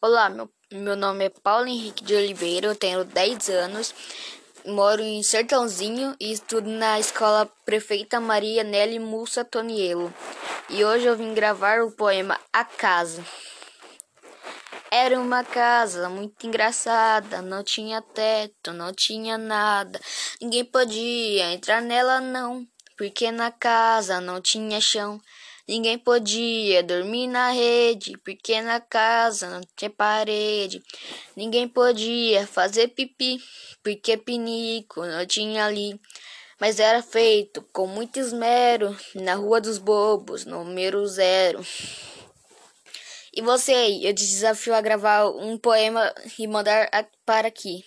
Olá, meu, meu nome é Paulo Henrique de Oliveira, eu tenho 10 anos, moro em Sertãozinho e estudo na escola Prefeita Maria Nelly Mussa Tonielo. E hoje eu vim gravar o poema A Casa. Era uma casa muito engraçada, não tinha teto, não tinha nada, ninguém podia entrar nela não, porque na casa não tinha chão. Ninguém podia dormir na rede, porque na casa não tinha parede. Ninguém podia fazer pipi, porque pinico não tinha ali. Mas era feito com muito esmero na Rua dos Bobos, número zero. E você eu te desafio a gravar um poema e mandar para aqui.